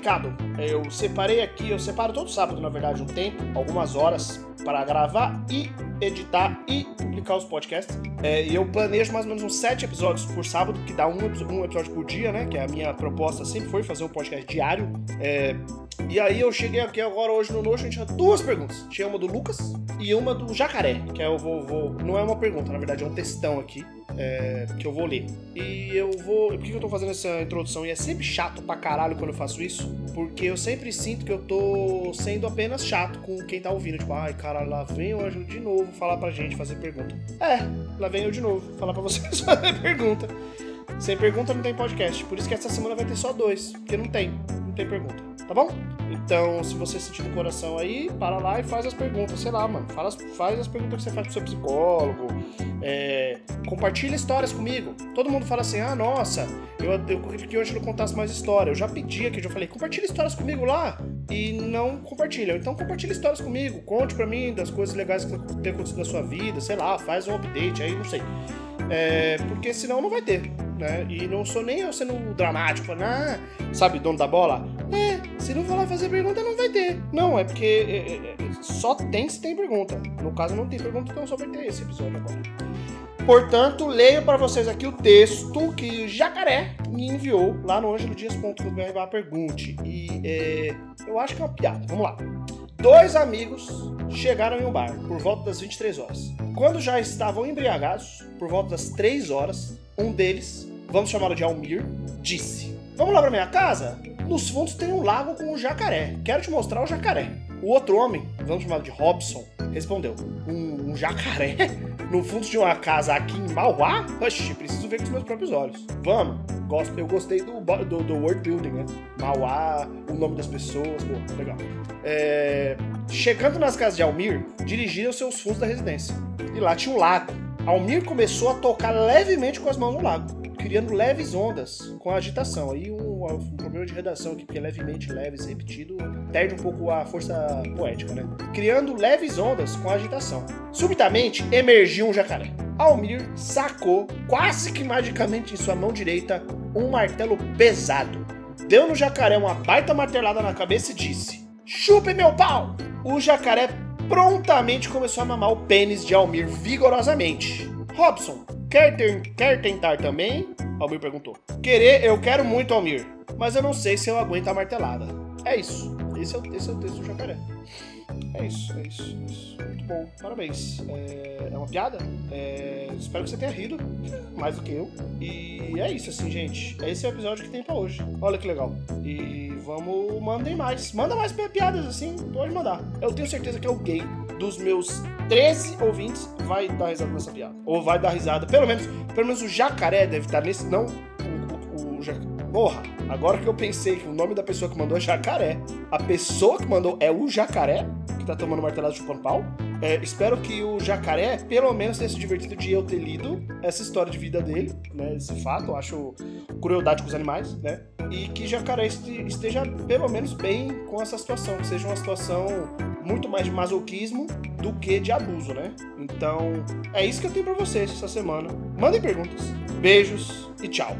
complicado. Eu separei aqui, eu separo todo sábado, na verdade, um tempo, algumas horas, para gravar e editar e publicar os podcasts. É, e eu planejo mais ou menos uns sete episódios por sábado, que dá um, um episódio por dia, né? Que é a minha proposta sempre foi fazer um podcast diário. É, e aí eu cheguei aqui agora hoje no Notion, tinha duas perguntas. Tinha uma do Lucas e uma do Jacaré, que é eu vou, vou não é uma pergunta, na verdade é um textão aqui. É, que eu vou ler. E eu vou. Por que eu tô fazendo essa introdução? E é sempre chato pra caralho quando eu faço isso, porque eu sempre sinto que eu tô sendo apenas chato com quem tá ouvindo. Tipo, ai, cara, lá vem o anjo de novo falar pra gente fazer pergunta. É, lá vem eu de novo falar pra vocês fazer pergunta. Sem pergunta não tem podcast. Por isso que essa semana vai ter só dois, porque não tem, não tem pergunta tá bom? Então, se você sentir no coração aí, para lá e faz as perguntas, sei lá, mano. Faz, faz as perguntas que você faz pro seu psicólogo. É, compartilha histórias comigo. Todo mundo fala assim: ah, nossa, eu, queria que hoje não contasse mais história. Eu já pedi aqui, eu já falei, compartilha histórias comigo lá. E não compartilha. Então, compartilha histórias comigo. Conte pra mim das coisas legais que tem acontecido na sua vida, sei lá, faz um update aí, não sei. É, porque senão não vai ter, né? E não sou nem eu sendo dramático, ah, sabe, dono da bola? É, se não for lá fazer pergunta, não vai ter. Não, é porque é, é, é, só tem se tem pergunta. No caso, não tem pergunta, então só vai ter esse episódio agora. Portanto, leio para vocês aqui o texto que Jacaré me enviou lá no angelodias.com.br pergunte. E é, eu acho que é uma piada. Vamos lá. Dois amigos chegaram em um bar por volta das 23 horas. Quando já estavam embriagados, por volta das 3 horas, um deles, vamos chamá-lo de Almir, disse: Vamos lá para minha casa? Nos fundos tem um lago com um jacaré. Quero te mostrar o jacaré. O outro homem, vamos chamá-lo de Robson, respondeu: Um, um jacaré? No fundo de uma casa aqui em Mauá? Oxi, preciso ver com os meus próprios olhos. Vamos! Gosto, eu gostei do, do, do world building, né? Mauá, o nome das pessoas, pô, legal. É... Chegando nas casas de Almir, dirigiram seus fundos da residência. E lá tinha um lago. Almir começou a tocar levemente com as mãos no lago criando leves ondas com a agitação. Aí um, um, problema de redação aqui, porque levemente, leves, repetido, perde um pouco a força poética, né? Criando leves ondas com a agitação. Subitamente emergiu um jacaré. Almir sacou, quase que magicamente em sua mão direita, um martelo pesado. Deu no jacaré uma baita martelada na cabeça e disse: Chupe meu pau! O jacaré prontamente começou a mamar o pênis de Almir vigorosamente. Robson, quer, ter, quer tentar também? Almir perguntou. Querer, eu quero muito, Almir, mas eu não sei se eu aguento a martelada. É isso. Esse é o, esse é o texto do jacaré. É isso, é isso, é isso. Muito bom, parabéns. É, é uma piada? É, espero que você tenha rido, mais do que eu. E é isso, assim, gente. Esse é o episódio que tem pra hoje. Olha que legal. E vamos, mandem mais. Manda mais piadas, assim, pode mandar. Eu tenho certeza que alguém dos meus 13 ouvintes vai dar risada nessa piada. Ou vai dar risada, pelo menos, pelo menos o jacaré deve estar nesse. Não, o, o, o jacaré. Porra, agora que eu pensei que o nome da pessoa que mandou é jacaré, a pessoa que mandou é o jacaré, que tá tomando martelado chupando pau. É, espero que o jacaré, pelo menos, tenha se divertido de eu ter lido essa história de vida dele, né? Esse fato, eu acho crueldade com os animais, né? E que jacaré esteja, pelo menos, bem com essa situação, que seja uma situação muito mais de masoquismo do que de abuso, né? Então, é isso que eu tenho para vocês essa semana. Mandem perguntas. Beijos e tchau.